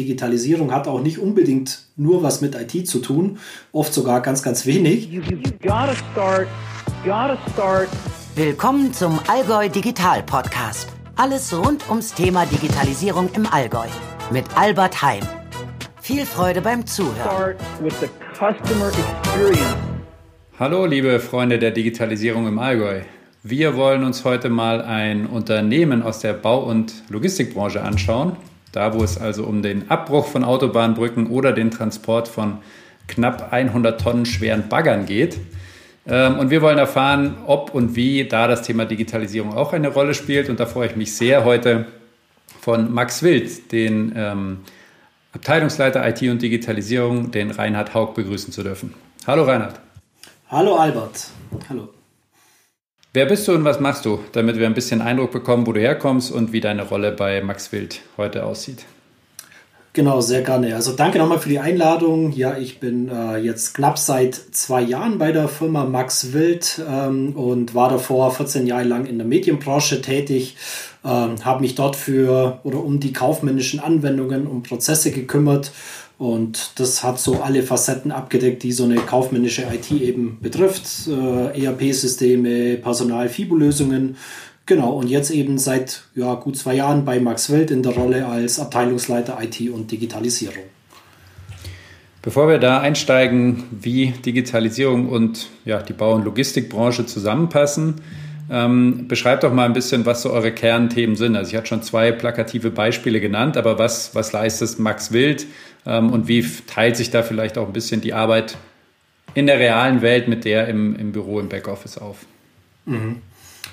Digitalisierung hat auch nicht unbedingt nur was mit IT zu tun, oft sogar ganz, ganz wenig. You, you gotta start, gotta start. Willkommen zum Allgäu Digital Podcast. Alles rund ums Thema Digitalisierung im Allgäu mit Albert Heim. Viel Freude beim Zuhören. Hallo, liebe Freunde der Digitalisierung im Allgäu. Wir wollen uns heute mal ein Unternehmen aus der Bau- und Logistikbranche anschauen. Da, wo es also um den Abbruch von Autobahnbrücken oder den Transport von knapp 100 Tonnen schweren Baggern geht. Ähm, und wir wollen erfahren, ob und wie da das Thema Digitalisierung auch eine Rolle spielt. Und da freue ich mich sehr, heute von Max Wild, den ähm, Abteilungsleiter IT und Digitalisierung, den Reinhard Haug, begrüßen zu dürfen. Hallo Reinhard. Hallo Albert. Hallo. Wer bist du und was machst du, damit wir ein bisschen Eindruck bekommen, wo du herkommst und wie deine Rolle bei Max Wild heute aussieht? Genau, sehr gerne. Also danke nochmal für die Einladung. Ja, ich bin äh, jetzt knapp seit zwei Jahren bei der Firma Max Wild ähm, und war davor 14 Jahre lang in der Medienbranche tätig, ähm, habe mich dort für oder um die kaufmännischen Anwendungen und Prozesse gekümmert und das hat so alle Facetten abgedeckt, die so eine kaufmännische IT eben betrifft. Äh, ERP-Systeme, Personal-FIBO-Lösungen. Genau, und jetzt eben seit ja, gut zwei Jahren bei Max Welt in der Rolle als Abteilungsleiter IT und Digitalisierung. Bevor wir da einsteigen, wie Digitalisierung und ja, die Bau- und Logistikbranche zusammenpassen, ähm, beschreibt doch mal ein bisschen, was so eure Kernthemen sind. Also ich hatte schon zwei plakative Beispiele genannt, aber was, was leistet Max Wild und wie teilt sich da vielleicht auch ein bisschen die Arbeit in der realen Welt mit der im, im Büro, im Backoffice auf? Mhm.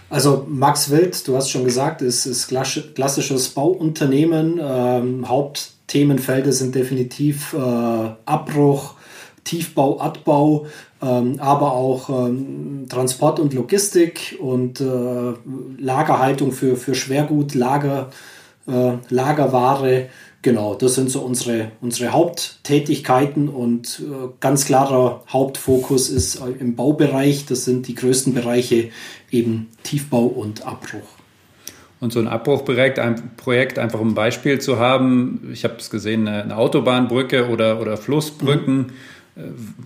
Also Max Wild, du hast schon gesagt, ist, ist klassisches Bauunternehmen. Ähm, Hauptthemenfelder sind definitiv äh, Abbruch, Tiefbau, Abbau, ähm, aber auch ähm, Transport und Logistik und äh, Lagerhaltung für, für Schwergut, Lager, äh, Lagerware. Genau, das sind so unsere, unsere Haupttätigkeiten und äh, ganz klarer Hauptfokus ist äh, im Baubereich. Das sind die größten Bereiche eben Tiefbau und Abbruch. Und so ein Abbruchprojekt, ein Projekt einfach um ein Beispiel zu haben, ich habe es gesehen, eine Autobahnbrücke oder, oder Flussbrücken. Mhm äh,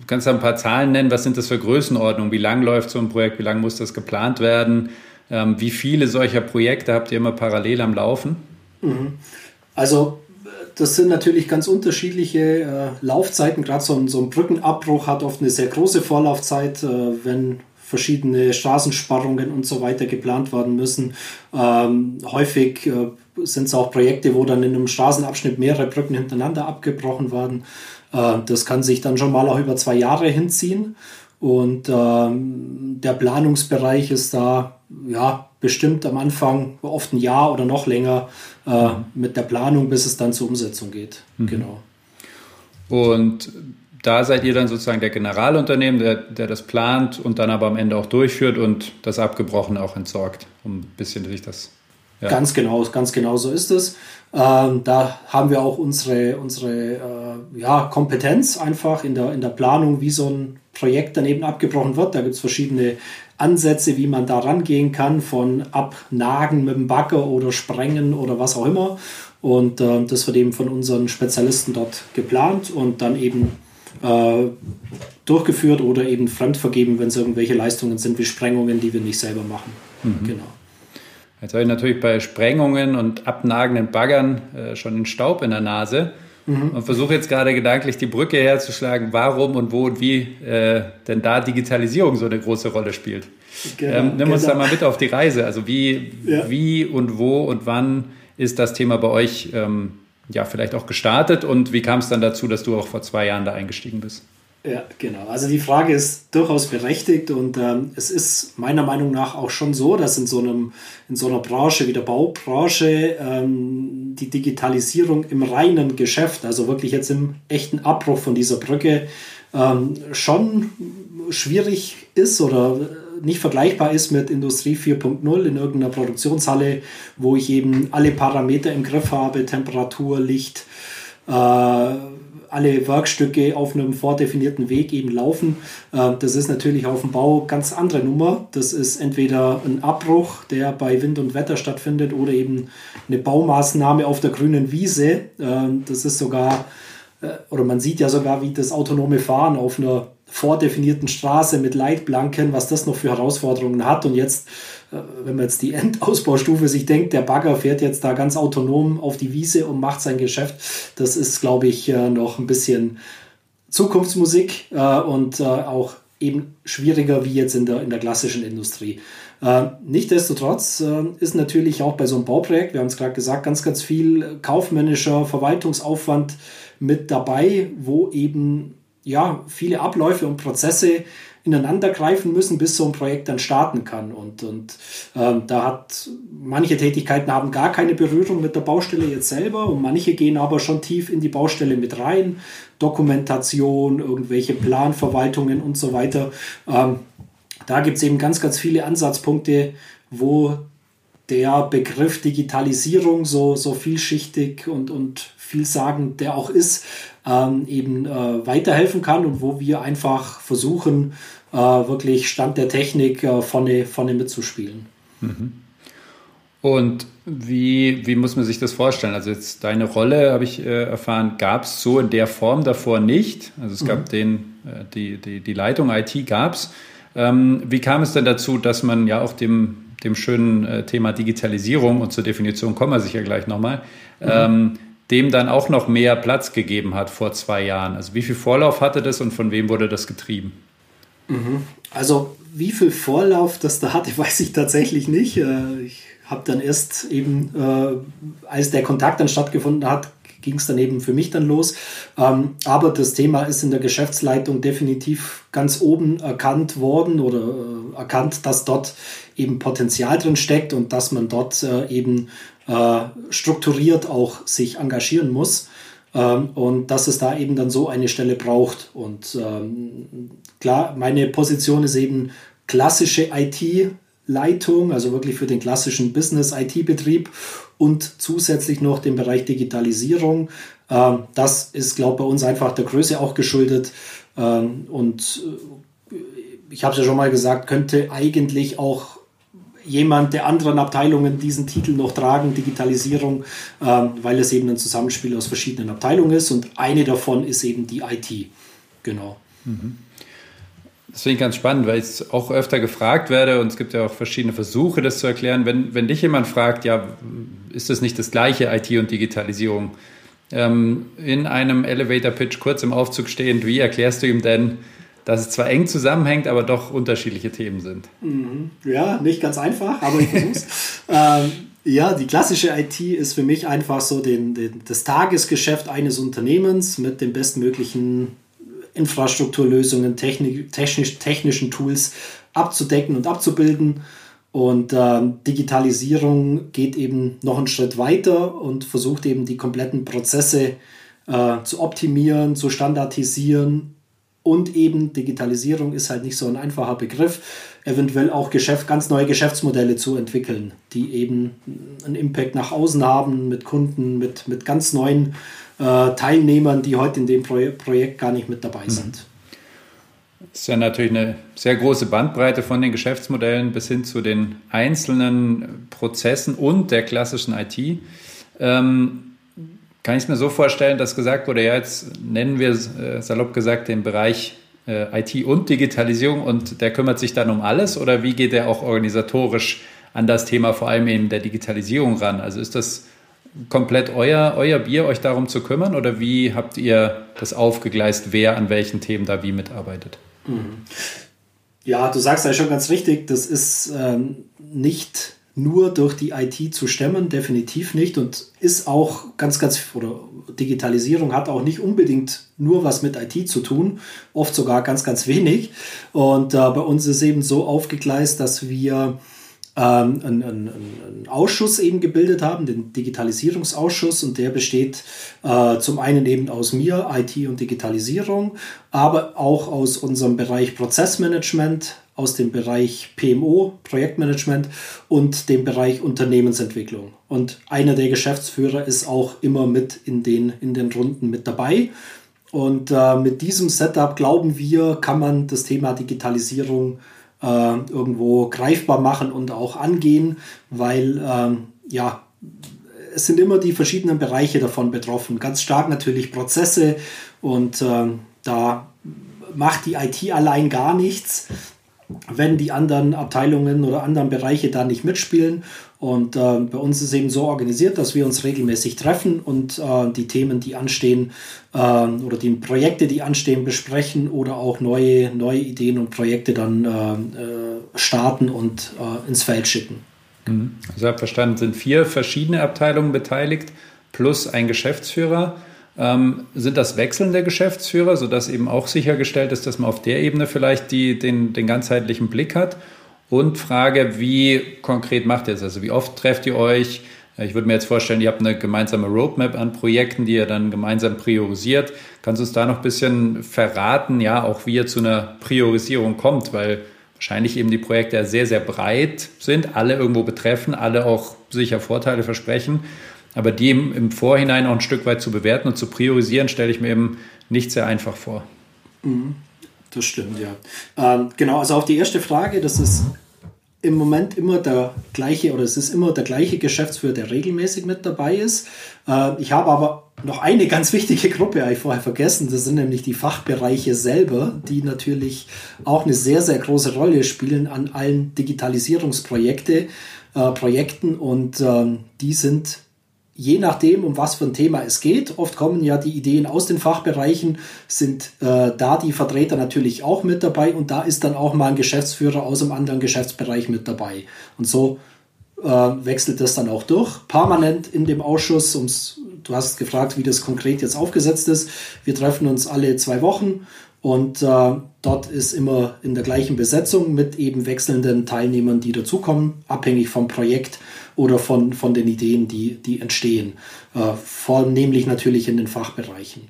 kannst du ein paar Zahlen nennen? Was sind das für Größenordnungen? Wie lang läuft so ein Projekt? Wie lange muss das geplant werden? Ähm, wie viele solcher Projekte habt ihr immer parallel am Laufen? Mhm. Also das sind natürlich ganz unterschiedliche äh, Laufzeiten. Gerade so, so, ein Brückenabbruch hat oft eine sehr große Vorlaufzeit, äh, wenn verschiedene Straßensparrungen und so weiter geplant werden müssen. Ähm, häufig äh, sind es auch Projekte, wo dann in einem Straßenabschnitt mehrere Brücken hintereinander abgebrochen werden. Äh, das kann sich dann schon mal auch über zwei Jahre hinziehen. Und ähm, der Planungsbereich ist da ja bestimmt am Anfang oft ein Jahr oder noch länger äh, mit der Planung, bis es dann zur Umsetzung geht. Mhm. Genau. Und da seid ihr dann sozusagen der Generalunternehmen, der, der das plant und dann aber am Ende auch durchführt und das Abgebrochene auch entsorgt, um ein bisschen sich das ja. Ganz genau, ganz genau so ist es. Ähm, da haben wir auch unsere, unsere äh, ja, Kompetenz einfach in der, in der Planung, wie so ein Projekt daneben abgebrochen wird. Da gibt es verschiedene Ansätze, wie man da rangehen kann, von Abnagen mit dem Bagger oder Sprengen oder was auch immer. Und äh, das wird eben von unseren Spezialisten dort geplant und dann eben äh, durchgeführt oder eben fremdvergeben, wenn es irgendwelche Leistungen sind wie Sprengungen, die wir nicht selber machen. Mhm. Genau. Jetzt habe ich natürlich bei Sprengungen und abnagenden Baggern äh, schon den Staub in der Nase mhm. und versuche jetzt gerade gedanklich die Brücke herzuschlagen, warum und wo und wie äh, denn da Digitalisierung so eine große Rolle spielt. Genau, ähm, nimm genau. uns da mal mit auf die Reise. Also wie, ja. wie und wo und wann ist das Thema bei euch ähm, ja vielleicht auch gestartet und wie kam es dann dazu, dass du auch vor zwei Jahren da eingestiegen bist? Ja, genau. Also die Frage ist durchaus berechtigt und ähm, es ist meiner Meinung nach auch schon so, dass in so, einem, in so einer Branche wie der Baubranche ähm, die Digitalisierung im reinen Geschäft, also wirklich jetzt im echten Abbruch von dieser Brücke, ähm, schon schwierig ist oder nicht vergleichbar ist mit Industrie 4.0 in irgendeiner Produktionshalle, wo ich eben alle Parameter im Griff habe, Temperatur, Licht, äh, alle Werkstücke auf einem vordefinierten Weg eben laufen. Äh, das ist natürlich auf dem Bau ganz andere Nummer. Das ist entweder ein Abbruch, der bei Wind und Wetter stattfindet, oder eben eine Baumaßnahme auf der grünen Wiese. Äh, das ist sogar, äh, oder man sieht ja sogar, wie das autonome Fahren auf einer vordefinierten Straße mit Leitplanken, was das noch für Herausforderungen hat. Und jetzt, wenn man jetzt die Endausbaustufe sich denkt, der Bagger fährt jetzt da ganz autonom auf die Wiese und macht sein Geschäft. Das ist, glaube ich, noch ein bisschen Zukunftsmusik und auch eben schwieriger wie jetzt in der, in der klassischen Industrie. Äh, Nichtsdestotrotz äh, ist natürlich auch bei so einem Bauprojekt, wir haben es gerade gesagt, ganz, ganz viel kaufmännischer Verwaltungsaufwand mit dabei, wo eben ja, viele Abläufe und Prozesse ineinander greifen müssen, bis so ein Projekt dann starten kann. Und, und ähm, da hat manche Tätigkeiten haben gar keine Berührung mit der Baustelle jetzt selber und manche gehen aber schon tief in die Baustelle mit rein. Dokumentation, irgendwelche Planverwaltungen und so weiter. Ähm, da gibt es eben ganz, ganz viele Ansatzpunkte, wo der Begriff Digitalisierung so, so vielschichtig und, und vielsagend der auch ist, ähm, eben äh, weiterhelfen kann und wo wir einfach versuchen, äh, wirklich Stand der Technik äh, vorne, vorne mitzuspielen. Mhm. Und wie, wie muss man sich das vorstellen? Also jetzt deine Rolle, habe ich äh, erfahren, gab es so in der Form davor nicht. Also es gab mhm. den, äh, die, die, die Leitung IT gab es. Ähm, wie kam es denn dazu, dass man ja auch dem, dem schönen äh, Thema Digitalisierung und zur Definition kommen wir sicher gleich nochmal, mhm. ähm, dem dann auch noch mehr Platz gegeben hat vor zwei Jahren? Also wie viel Vorlauf hatte das und von wem wurde das getrieben? Mhm. Also wie viel Vorlauf das da hatte, weiß ich tatsächlich nicht. Äh, ich habe dann erst eben, äh, als der Kontakt dann stattgefunden hat, ging es dann eben für mich dann los. Ähm, aber das Thema ist in der Geschäftsleitung definitiv ganz oben erkannt worden oder äh, erkannt, dass dort eben Potenzial drin steckt und dass man dort äh, eben äh, strukturiert auch sich engagieren muss. Ähm, und dass es da eben dann so eine Stelle braucht. Und ähm, klar, meine Position ist eben klassische IT, Leitung, also wirklich für den klassischen Business-IT-Betrieb und zusätzlich noch den Bereich Digitalisierung. Ähm, das ist, glaube ich, bei uns einfach der Größe auch geschuldet. Ähm, und äh, ich habe es ja schon mal gesagt, könnte eigentlich auch jemand der anderen Abteilungen diesen Titel noch tragen, Digitalisierung, ähm, weil es eben ein Zusammenspiel aus verschiedenen Abteilungen ist und eine davon ist eben die IT. Genau. Mhm. Das finde ich ganz spannend, weil ich auch öfter gefragt werde und es gibt ja auch verschiedene Versuche, das zu erklären. Wenn, wenn dich jemand fragt, ja, ist das nicht das gleiche IT und Digitalisierung? Ähm, in einem Elevator-Pitch kurz im Aufzug stehend, wie erklärst du ihm denn, dass es zwar eng zusammenhängt, aber doch unterschiedliche Themen sind? Mhm. Ja, nicht ganz einfach, aber ich versuch's. ähm, ja, die klassische IT ist für mich einfach so den, den, das Tagesgeschäft eines Unternehmens mit den bestmöglichen Infrastrukturlösungen, Technik, technisch, technischen Tools abzudecken und abzubilden. Und äh, Digitalisierung geht eben noch einen Schritt weiter und versucht eben die kompletten Prozesse äh, zu optimieren, zu standardisieren. Und eben Digitalisierung ist halt nicht so ein einfacher Begriff, eventuell auch Geschäft, ganz neue Geschäftsmodelle zu entwickeln, die eben einen Impact nach außen haben mit Kunden, mit, mit ganz neuen äh, Teilnehmern, die heute in dem Pro Projekt gar nicht mit dabei mhm. sind. Das ist ja natürlich eine sehr große Bandbreite von den Geschäftsmodellen bis hin zu den einzelnen Prozessen und der klassischen IT. Ähm, kann ich es mir so vorstellen, dass gesagt wurde, ja, jetzt nennen wir äh, salopp gesagt den Bereich äh, IT und Digitalisierung und der kümmert sich dann um alles oder wie geht er auch organisatorisch an das Thema vor allem eben der Digitalisierung ran? Also ist das komplett euer, euer Bier, euch darum zu kümmern? Oder wie habt ihr das aufgegleist, wer an welchen Themen da wie mitarbeitet? Mhm. Ja, du sagst ja schon ganz richtig, das ist ähm, nicht nur durch die IT zu stemmen, definitiv nicht und ist auch ganz, ganz, oder Digitalisierung hat auch nicht unbedingt nur was mit IT zu tun, oft sogar ganz, ganz wenig. Und äh, bei uns ist eben so aufgegleist, dass wir ähm, einen, einen, einen, Ausschuss eben gebildet haben, den Digitalisierungsausschuss, und der besteht äh, zum einen eben aus mir, IT und Digitalisierung, aber auch aus unserem Bereich Prozessmanagement, aus dem Bereich PMO, Projektmanagement und dem Bereich Unternehmensentwicklung. Und einer der Geschäftsführer ist auch immer mit in den, in den Runden mit dabei. Und äh, mit diesem Setup glauben wir, kann man das Thema Digitalisierung äh, irgendwo greifbar machen und auch angehen, weil ähm, ja, es sind immer die verschiedenen Bereiche davon betroffen. Ganz stark natürlich Prozesse und äh, da macht die IT allein gar nichts, wenn die anderen Abteilungen oder anderen Bereiche da nicht mitspielen. Und äh, bei uns ist eben so organisiert, dass wir uns regelmäßig treffen und äh, die Themen, die anstehen äh, oder die Projekte, die anstehen, besprechen oder auch neue, neue Ideen und Projekte dann äh, äh, starten und äh, ins Feld schicken. Mhm. Also ich habe verstanden, sind vier verschiedene Abteilungen beteiligt plus ein Geschäftsführer. Ähm, sind das wechselnde Geschäftsführer, sodass eben auch sichergestellt ist, dass man auf der Ebene vielleicht die, den, den ganzheitlichen Blick hat? Und Frage, wie konkret macht ihr es? Also wie oft trefft ihr euch? Ich würde mir jetzt vorstellen, ihr habt eine gemeinsame Roadmap an Projekten, die ihr dann gemeinsam priorisiert. Kannst du uns da noch ein bisschen verraten, ja, auch wie ihr zu einer Priorisierung kommt? Weil wahrscheinlich eben die Projekte ja sehr, sehr breit sind, alle irgendwo betreffen, alle auch sicher Vorteile versprechen. Aber die im, Vorhinein auch ein Stück weit zu bewerten und zu priorisieren, stelle ich mir eben nicht sehr einfach vor. Mhm. Das stimmt, ja. Ähm, genau, also auf die erste Frage, das ist im Moment immer der gleiche oder es ist immer der gleiche Geschäftsführer, der regelmäßig mit dabei ist. Äh, ich habe aber noch eine ganz wichtige Gruppe eigentlich vorher vergessen. Das sind nämlich die Fachbereiche selber, die natürlich auch eine sehr, sehr große Rolle spielen an allen Digitalisierungsprojekten äh, Projekten und ähm, die sind je nachdem, um was für ein Thema es geht, oft kommen ja die Ideen aus den Fachbereichen, sind äh, da die Vertreter natürlich auch mit dabei und da ist dann auch mal ein Geschäftsführer aus einem anderen Geschäftsbereich mit dabei. Und so äh, wechselt das dann auch durch. Permanent in dem Ausschuss, ums, du hast gefragt, wie das konkret jetzt aufgesetzt ist. Wir treffen uns alle zwei Wochen und äh, dort ist immer in der gleichen Besetzung mit eben wechselnden Teilnehmern, die dazukommen, abhängig vom Projekt oder von, von den Ideen, die, die entstehen. Äh, vornehmlich natürlich in den Fachbereichen.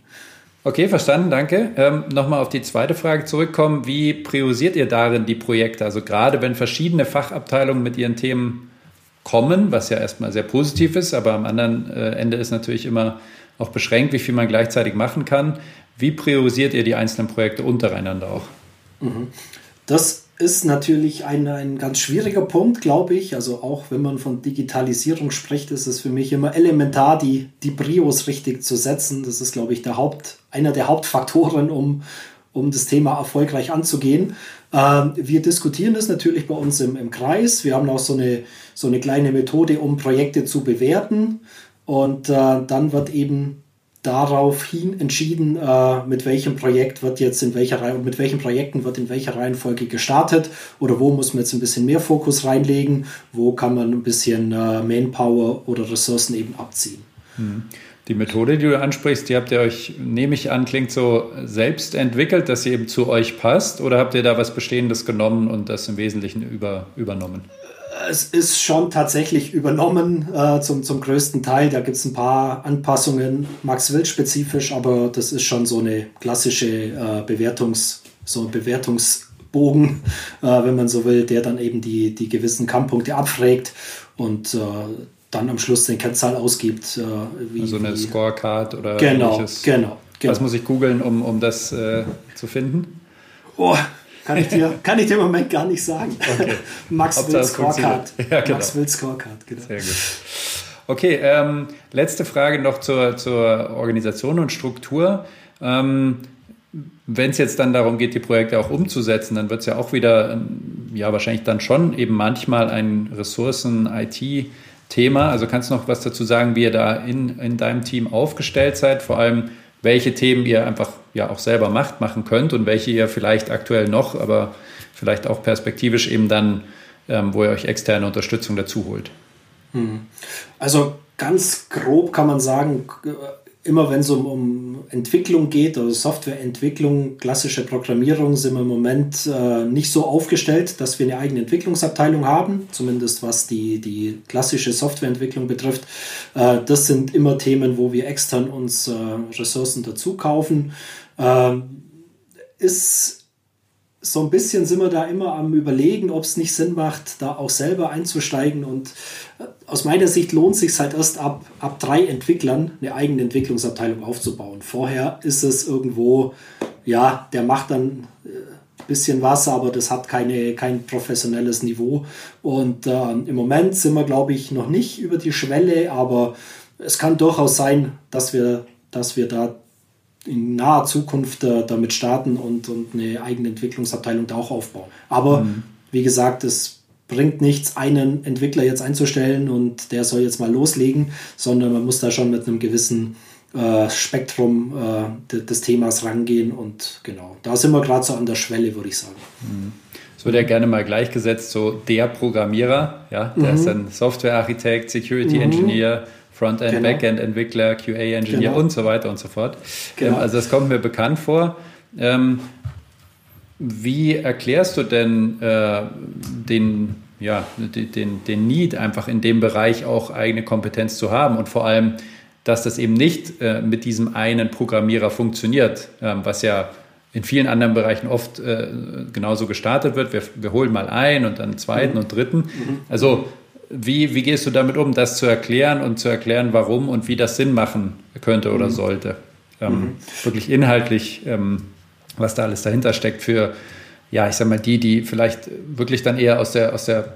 Okay, verstanden, danke. Ähm, Nochmal auf die zweite Frage zurückkommen. Wie priorisiert ihr darin die Projekte? Also gerade wenn verschiedene Fachabteilungen mit ihren Themen kommen, was ja erstmal sehr positiv ist, aber am anderen äh, Ende ist natürlich immer auch beschränkt, wie viel man gleichzeitig machen kann. Wie priorisiert ihr die einzelnen Projekte untereinander auch? Mhm. Das ist natürlich ein, ein ganz schwieriger Punkt, glaube ich. Also auch wenn man von Digitalisierung spricht, ist es für mich immer elementar, die, die Prios richtig zu setzen. Das ist, glaube ich, der Haupt, einer der Hauptfaktoren, um, um das Thema erfolgreich anzugehen. Ähm, wir diskutieren das natürlich bei uns im, im Kreis. Wir haben auch so eine, so eine kleine Methode, um Projekte zu bewerten. Und äh, dann wird eben daraufhin entschieden, äh, mit welchem Projekt wird jetzt in welcher Reihe, mit welchen Projekten wird in welcher Reihenfolge gestartet oder wo muss man jetzt ein bisschen mehr Fokus reinlegen, wo kann man ein bisschen äh, Manpower oder Ressourcen eben abziehen. Hm. Die Methode, die du ansprichst, die habt ihr euch, nehme ich an, klingt so selbst entwickelt, dass sie eben zu euch passt oder habt ihr da was Bestehendes genommen und das im Wesentlichen über, übernommen? Es ist schon tatsächlich übernommen äh, zum, zum größten Teil. Da gibt es ein paar Anpassungen, Max Wild spezifisch, aber das ist schon so eine klassische äh, Bewertungs, so ein Bewertungsbogen, äh, wenn man so will, der dann eben die, die gewissen Kampfpunkte abfragt und äh, dann am Schluss den Kennzahl ausgibt. Äh, wie, also eine wie, Scorecard oder genau, ähnliches. Genau, genau. Was muss ich googeln, um, um das äh, zu finden? Oh, kann ich dir, kann ich dir im Moment gar nicht sagen. Okay. Max will Scorecard. Ja, genau. Max will Scorecard, genau. Sehr gut. Okay, ähm, letzte Frage noch zur, zur Organisation und Struktur. Ähm, Wenn es jetzt dann darum geht, die Projekte auch umzusetzen, dann wird es ja auch wieder, ähm, ja, wahrscheinlich dann schon eben manchmal ein Ressourcen-IT-Thema. Also kannst du noch was dazu sagen, wie ihr da in, in deinem Team aufgestellt seid? Vor allem, welche Themen ihr einfach ja auch selber macht, machen könnt und welche ihr vielleicht aktuell noch, aber vielleicht auch perspektivisch eben dann, ähm, wo ihr euch externe Unterstützung dazu holt. Hm. Also ganz grob kann man sagen, immer wenn es um, um Entwicklung geht oder Softwareentwicklung, klassische Programmierung, sind wir im Moment äh, nicht so aufgestellt, dass wir eine eigene Entwicklungsabteilung haben, zumindest was die, die klassische Softwareentwicklung betrifft. Äh, das sind immer Themen, wo wir extern uns äh, Ressourcen dazu kaufen. Ähm, ist so ein bisschen sind wir da immer am Überlegen, ob es nicht Sinn macht, da auch selber einzusteigen. Und äh, aus meiner Sicht lohnt es sich halt erst ab, ab drei Entwicklern eine eigene Entwicklungsabteilung aufzubauen. Vorher ist es irgendwo, ja, der macht dann ein äh, bisschen was, aber das hat keine, kein professionelles Niveau. Und äh, im Moment sind wir, glaube ich, noch nicht über die Schwelle, aber es kann durchaus sein, dass wir, dass wir da in naher Zukunft äh, damit starten und, und eine eigene Entwicklungsabteilung da auch aufbauen. Aber mhm. wie gesagt, es bringt nichts, einen Entwickler jetzt einzustellen und der soll jetzt mal loslegen, sondern man muss da schon mit einem gewissen äh, Spektrum äh, des Themas rangehen und genau, da sind wir gerade so an der Schwelle, würde ich sagen. Mhm. Es wird ja gerne mal gleichgesetzt, so der Programmierer, ja, der mhm. ist ein Softwarearchitekt, Security mhm. Engineer, Frontend, genau. Backend-Entwickler, QA-Engineer genau. und so weiter und so fort. Genau. Ähm, also das kommt mir bekannt vor. Ähm, wie erklärst du denn äh, den, ja, den, den Need, einfach in dem Bereich auch eigene Kompetenz zu haben und vor allem, dass das eben nicht äh, mit diesem einen Programmierer funktioniert, ähm, was ja in vielen anderen Bereichen oft äh, genauso gestartet wird. Wir, wir holen mal einen und dann einen zweiten mhm. und dritten. Mhm. Also wie, wie gehst du damit um, das zu erklären und zu erklären, warum und wie das Sinn machen könnte oder mhm. sollte? Ähm, mhm. Wirklich inhaltlich, ähm, was da alles dahinter steckt für, ja, ich sag mal, die, die vielleicht wirklich dann eher aus der, aus der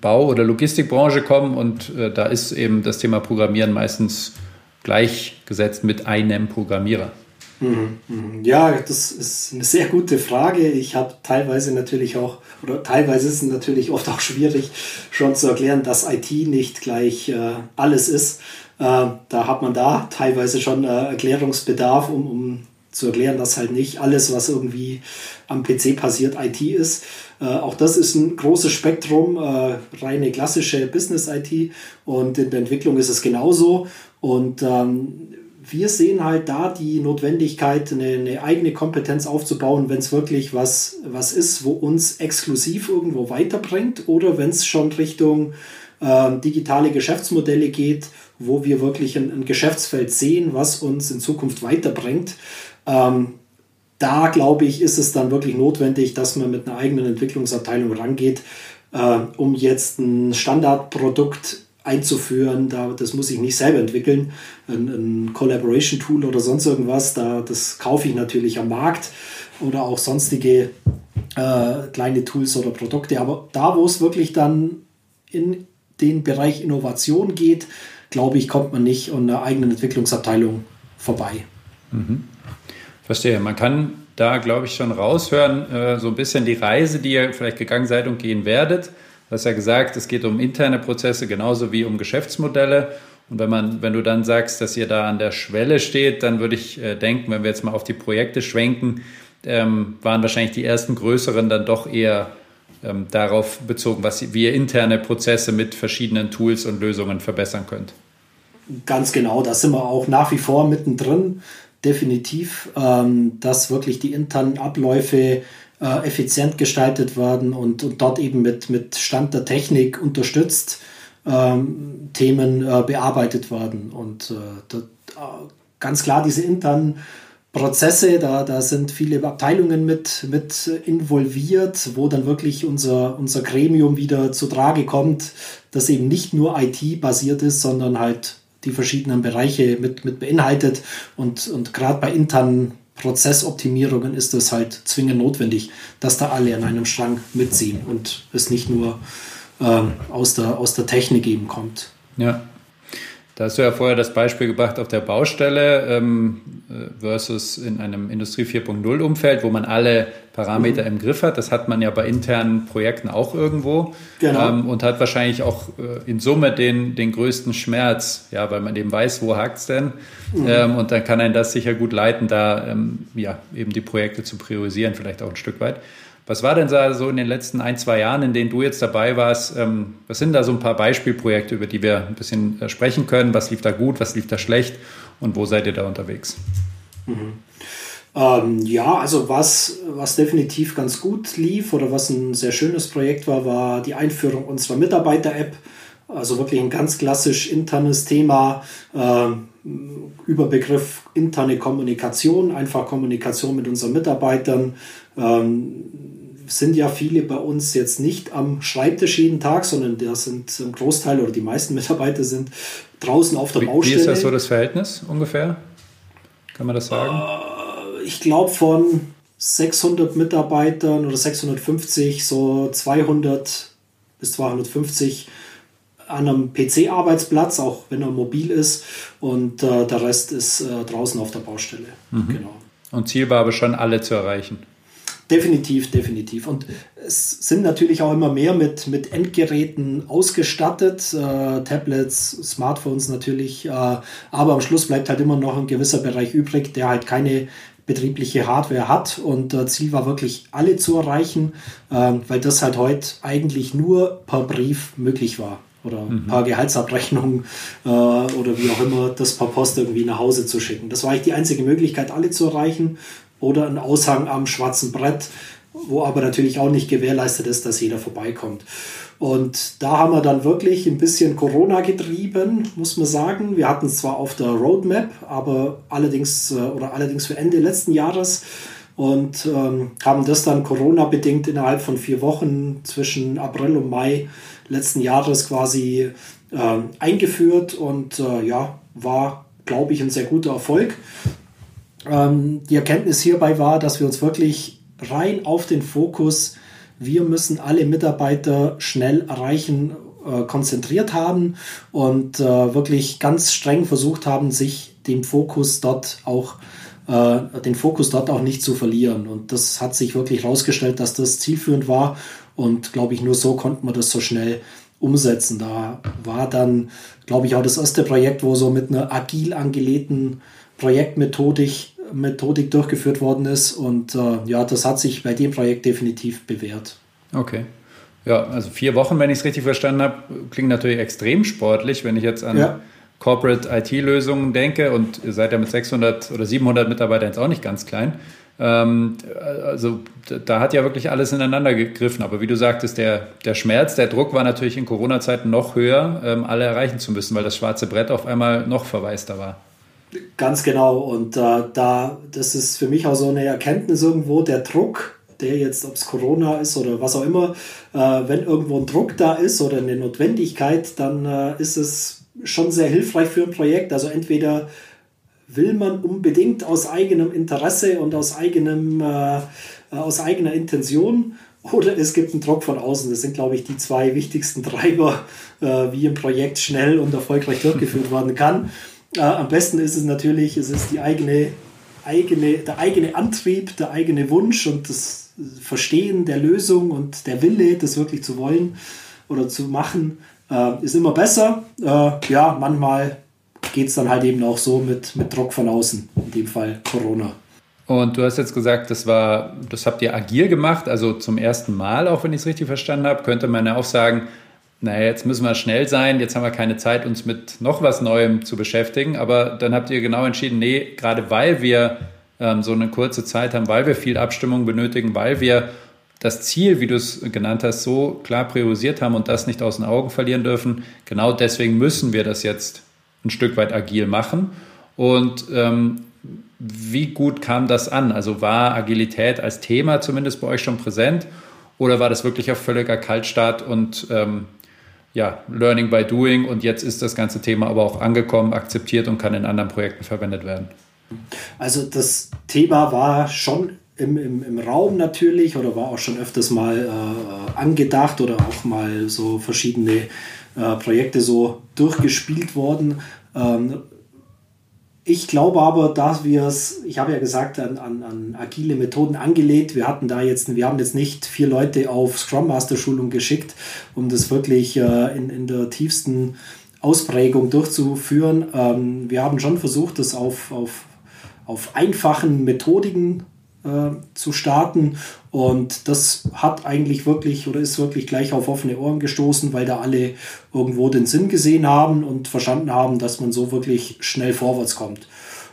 Bau- oder Logistikbranche kommen und äh, da ist eben das Thema Programmieren meistens gleichgesetzt mit einem Programmierer. Mhm, mhm. Ja, das ist eine sehr gute Frage. Ich habe teilweise natürlich auch, oder teilweise ist es natürlich oft auch schwierig, schon zu erklären, dass IT nicht gleich äh, alles ist. Äh, da hat man da teilweise schon äh, Erklärungsbedarf, um, um zu erklären, dass halt nicht alles, was irgendwie am PC passiert, IT ist. Äh, auch das ist ein großes Spektrum, äh, reine klassische Business-IT und in der Entwicklung ist es genauso. Und ähm, wir sehen halt da die Notwendigkeit, eine, eine eigene Kompetenz aufzubauen, wenn es wirklich was, was ist, wo uns exklusiv irgendwo weiterbringt oder wenn es schon Richtung äh, digitale Geschäftsmodelle geht, wo wir wirklich ein, ein, Geschäftsfeld sehen, was uns in Zukunft weiterbringt. Ähm, da glaube ich, ist es dann wirklich notwendig, dass man mit einer eigenen Entwicklungsabteilung rangeht, äh, um jetzt ein Standardprodukt einzuführen. Da, das muss ich nicht selber entwickeln. Ein, ein Collaboration-Tool oder sonst irgendwas, da, das kaufe ich natürlich am Markt oder auch sonstige äh, kleine Tools oder Produkte. Aber da, wo es wirklich dann in den Bereich Innovation geht, glaube ich, kommt man nicht an einer eigenen Entwicklungsabteilung vorbei. Mhm. Verstehe. Man kann da, glaube ich, schon raushören, äh, so ein bisschen die Reise, die ihr vielleicht gegangen seid und gehen werdet Du hast ja gesagt, es geht um interne Prozesse genauso wie um Geschäftsmodelle. Und wenn, man, wenn du dann sagst, dass ihr da an der Schwelle steht, dann würde ich äh, denken, wenn wir jetzt mal auf die Projekte schwenken, ähm, waren wahrscheinlich die ersten größeren dann doch eher ähm, darauf bezogen, was, wie ihr interne Prozesse mit verschiedenen Tools und Lösungen verbessern könnt. Ganz genau, da sind wir auch nach wie vor mittendrin. Definitiv, ähm, dass wirklich die internen Abläufe äh, effizient gestaltet werden und, und dort eben mit, mit Stand der Technik unterstützt ähm, Themen äh, bearbeitet werden. Und äh, dort, äh, ganz klar diese internen Prozesse, da, da sind viele Abteilungen mit, mit involviert, wo dann wirklich unser, unser Gremium wieder zu Trage kommt, das eben nicht nur IT-basiert ist, sondern halt die verschiedenen Bereiche mit, mit beinhaltet. Und, und gerade bei internen Prozessoptimierungen ist es halt zwingend notwendig, dass da alle an einem Strang mitziehen und es nicht nur ähm, aus, der, aus der Technik eben kommt. Ja. Da hast du ja vorher das Beispiel gebracht auf der Baustelle ähm, äh, versus in einem Industrie 4.0 Umfeld, wo man alle Parameter mhm. im Griff hat. Das hat man ja bei internen Projekten auch irgendwo genau. ähm, und hat wahrscheinlich auch äh, in Summe den, den größten Schmerz, ja, weil man eben weiß, wo hakt es denn. Mhm. Ähm, und dann kann einen das sicher gut leiten, da ähm, ja, eben die Projekte zu priorisieren, vielleicht auch ein Stück weit. Was war denn so in den letzten ein, zwei Jahren, in denen du jetzt dabei warst? Ähm, was sind da so ein paar Beispielprojekte, über die wir ein bisschen äh, sprechen können? Was lief da gut, was lief da schlecht und wo seid ihr da unterwegs? Mhm. Ähm, ja, also was, was definitiv ganz gut lief oder was ein sehr schönes Projekt war, war die Einführung unserer Mitarbeiter-App. Also wirklich ein ganz klassisch internes Thema. Ähm, Überbegriff interne Kommunikation, einfach Kommunikation mit unseren Mitarbeitern. Ähm, sind ja viele bei uns jetzt nicht am Schreibtisch jeden Tag, sondern da sind im Großteil oder die meisten Mitarbeiter sind draußen auf der wie, Baustelle. Wie ist das so das Verhältnis ungefähr? Kann man das sagen? Äh, ich glaube von 600 Mitarbeitern oder 650 so 200 bis 250 an einem PC-Arbeitsplatz, auch wenn er mobil ist. Und äh, der Rest ist äh, draußen auf der Baustelle. Mhm. Genau. Und Ziel war aber schon, alle zu erreichen. Definitiv, definitiv. Und es sind natürlich auch immer mehr mit, mit Endgeräten ausgestattet, äh, Tablets, Smartphones natürlich, äh, aber am Schluss bleibt halt immer noch ein gewisser Bereich übrig, der halt keine betriebliche Hardware hat. Und äh, Ziel war wirklich, alle zu erreichen, äh, weil das halt heute eigentlich nur per Brief möglich war oder ein mhm. paar Gehaltsabrechnungen äh, oder wie auch immer, das per Post irgendwie nach Hause zu schicken. Das war eigentlich die einzige Möglichkeit, alle zu erreichen oder ein Aushang am schwarzen Brett, wo aber natürlich auch nicht gewährleistet ist, dass jeder vorbeikommt. Und da haben wir dann wirklich ein bisschen Corona getrieben, muss man sagen. Wir hatten es zwar auf der Roadmap, aber allerdings äh, oder allerdings für Ende letzten Jahres und ähm, haben das dann Corona-bedingt innerhalb von vier Wochen zwischen April und Mai letzten Jahres quasi äh, eingeführt und äh, ja, war, glaube ich, ein sehr guter Erfolg. Ähm, die Erkenntnis hierbei war, dass wir uns wirklich rein auf den Fokus, wir müssen alle Mitarbeiter schnell erreichen, äh, konzentriert haben und äh, wirklich ganz streng versucht haben, sich dem Fokus dort auch äh, den Fokus dort auch nicht zu verlieren. Und das hat sich wirklich herausgestellt, dass das zielführend war. Und glaube ich, nur so konnte man das so schnell umsetzen. Da war dann, glaube ich, auch das erste Projekt, wo so mit einer agil angelegten Projektmethodik Methodik durchgeführt worden ist. Und äh, ja, das hat sich bei dem Projekt definitiv bewährt. Okay. Ja, also vier Wochen, wenn ich es richtig verstanden habe, klingt natürlich extrem sportlich, wenn ich jetzt an ja. Corporate IT-Lösungen denke und ihr seid ja mit 600 oder 700 Mitarbeitern jetzt auch nicht ganz klein. Ähm, also da hat ja wirklich alles ineinander gegriffen. Aber wie du sagtest, der, der Schmerz, der Druck war natürlich in Corona-Zeiten noch höher, ähm, alle erreichen zu müssen, weil das schwarze Brett auf einmal noch verwaister war. Ganz genau. Und äh, da, das ist für mich auch so eine Erkenntnis irgendwo, der Druck, der jetzt, ob es Corona ist oder was auch immer, äh, wenn irgendwo ein Druck da ist oder eine Notwendigkeit, dann äh, ist es schon sehr hilfreich für ein Projekt. Also entweder will man unbedingt aus eigenem Interesse und aus eigenem, äh, aus eigener Intention oder es gibt einen Druck von außen. Das sind, glaube ich, die zwei wichtigsten Treiber, äh, wie ein Projekt schnell und erfolgreich durchgeführt werden kann. Äh, am besten ist es natürlich, es ist die eigene, eigene, der eigene Antrieb, der eigene Wunsch und das Verstehen der Lösung und der Wille, das wirklich zu wollen oder zu machen, äh, ist immer besser. Äh, ja, manchmal geht es dann halt eben auch so mit, mit Druck von außen, in dem Fall Corona. Und du hast jetzt gesagt, das war, das habt ihr agil gemacht, also zum ersten Mal, auch wenn ich es richtig verstanden habe, könnte man ja auch sagen, naja, jetzt müssen wir schnell sein, jetzt haben wir keine Zeit, uns mit noch was Neuem zu beschäftigen. Aber dann habt ihr genau entschieden, nee, gerade weil wir ähm, so eine kurze Zeit haben, weil wir viel Abstimmung benötigen, weil wir das Ziel, wie du es genannt hast, so klar priorisiert haben und das nicht aus den Augen verlieren dürfen, genau deswegen müssen wir das jetzt ein Stück weit agil machen. Und ähm, wie gut kam das an? Also war Agilität als Thema zumindest bei euch schon präsent? Oder war das wirklich auf völliger Kaltstart und ähm, ja, Learning by Doing und jetzt ist das ganze Thema aber auch angekommen, akzeptiert und kann in anderen Projekten verwendet werden. Also das Thema war schon im, im, im Raum natürlich oder war auch schon öfters mal äh, angedacht oder auch mal so verschiedene äh, Projekte so durchgespielt worden. Ähm, ich glaube aber, dass wir es, ich habe ja gesagt, an, an, an agile Methoden angelegt. Wir hatten da jetzt, wir haben jetzt nicht vier Leute auf Scrum Master Schulung geschickt, um das wirklich äh, in, in der tiefsten Ausprägung durchzuführen. Ähm, wir haben schon versucht, das auf, auf, auf einfachen Methodiken äh, zu starten. Und das hat eigentlich wirklich oder ist wirklich gleich auf offene Ohren gestoßen, weil da alle irgendwo den Sinn gesehen haben und verstanden haben, dass man so wirklich schnell vorwärts kommt.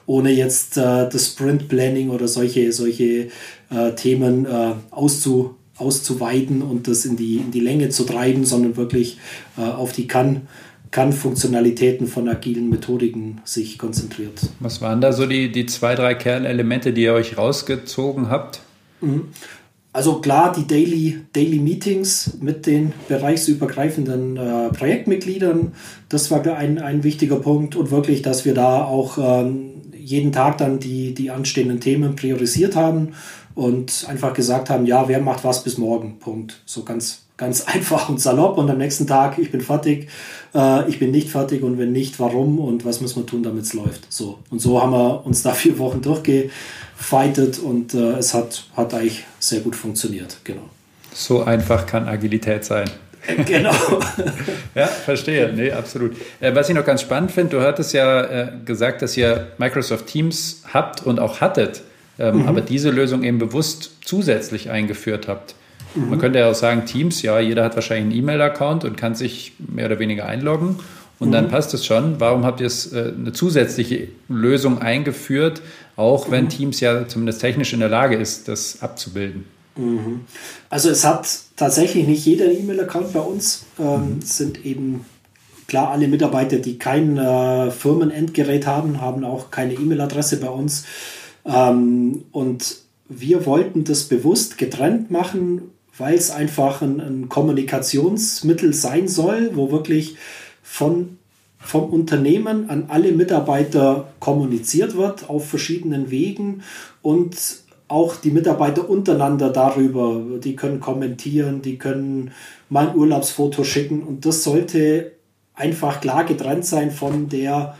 Ohne jetzt äh, das Sprint Planning oder solche, solche äh, Themen äh, auszu, auszuweiten und das in die, in die Länge zu treiben, sondern wirklich äh, auf die Kann- kann Funktionalitäten von agilen Methodiken sich konzentriert. Was waren da so die, die zwei, drei Kernelemente, die ihr euch rausgezogen habt? Mhm. Also klar, die Daily, Daily Meetings mit den bereichsübergreifenden äh, Projektmitgliedern, das war ein, ein wichtiger Punkt und wirklich, dass wir da auch ähm, jeden Tag dann die, die anstehenden Themen priorisiert haben und einfach gesagt haben, ja, wer macht was bis morgen, Punkt. So ganz, ganz einfach und salopp und am nächsten Tag, ich bin fertig, äh, ich bin nicht fertig und wenn nicht, warum und was muss man tun, damit es läuft. So. Und so haben wir uns da vier Wochen durchge fightet und äh, es hat, hat eigentlich sehr gut funktioniert. Genau. So einfach kann Agilität sein. Genau. ja, verstehe. Nee, absolut. Äh, was ich noch ganz spannend finde, du hattest ja äh, gesagt, dass ihr Microsoft Teams habt und auch hattet, ähm, mhm. aber diese Lösung eben bewusst zusätzlich eingeführt habt. Mhm. Man könnte ja auch sagen, Teams, ja, jeder hat wahrscheinlich einen E-Mail-Account und kann sich mehr oder weniger einloggen und mhm. dann passt es schon. Warum habt ihr es äh, eine zusätzliche Lösung eingeführt, auch wenn mhm. Teams ja zumindest technisch in der Lage ist, das abzubilden? Mhm. Also es hat tatsächlich nicht jeder einen E-Mail-Account bei uns. Ähm, mhm. sind eben klar alle Mitarbeiter, die kein äh, Firmenendgerät haben, haben auch keine E-Mail-Adresse bei uns. Ähm, und wir wollten das bewusst getrennt machen, weil es einfach ein, ein Kommunikationsmittel sein soll, wo wirklich von, vom Unternehmen an alle Mitarbeiter kommuniziert wird auf verschiedenen Wegen und auch die Mitarbeiter untereinander darüber, die können kommentieren, die können mal ein Urlaubsfoto schicken und das sollte einfach klar getrennt sein von der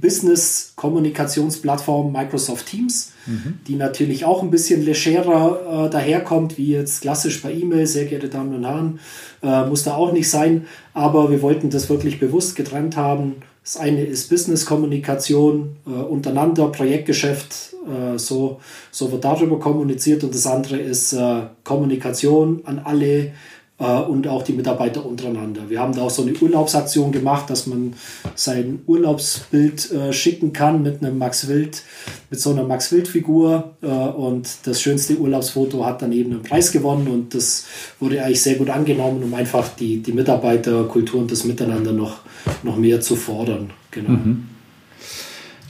Business-Kommunikationsplattform Microsoft Teams, mhm. die natürlich auch ein bisschen legerer äh, daherkommt, wie jetzt klassisch bei E-Mail, sehr geehrte Damen und Herren, äh, muss da auch nicht sein, aber wir wollten das wirklich bewusst getrennt haben. Das eine ist Business-Kommunikation äh, untereinander, Projektgeschäft, äh, so, so wird darüber kommuniziert und das andere ist äh, Kommunikation an alle und auch die Mitarbeiter untereinander. Wir haben da auch so eine Urlaubsaktion gemacht, dass man sein Urlaubsbild äh, schicken kann mit einem Max Wild, mit so einer Max Wild Figur äh, und das schönste Urlaubsfoto hat dann eben einen Preis gewonnen und das wurde eigentlich sehr gut angenommen, um einfach die, die Mitarbeiterkultur und das Miteinander noch, noch mehr zu fordern. Genau. Mhm.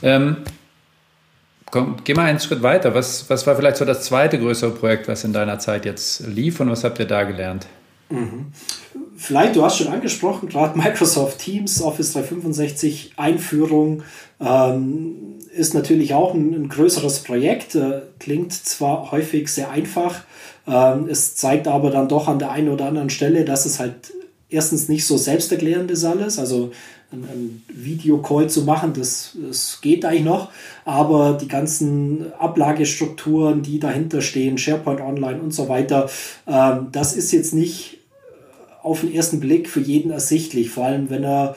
Ähm, komm, geh mal einen Schritt weiter. Was, was war vielleicht so das zweite größere Projekt, was in deiner Zeit jetzt lief und was habt ihr da gelernt? Mhm. Vielleicht, du hast schon angesprochen, gerade Microsoft Teams, Office 365 Einführung ähm, ist natürlich auch ein, ein größeres Projekt. Äh, klingt zwar häufig sehr einfach, ähm, es zeigt aber dann doch an der einen oder anderen Stelle, dass es halt erstens nicht so selbsterklärend ist alles. Also ein, Videocall zu machen, das, das geht eigentlich noch, aber die ganzen Ablagestrukturen, die dahinter stehen, SharePoint Online und so weiter, ähm, das ist jetzt nicht auf den ersten Blick für jeden ersichtlich, vor allem wenn er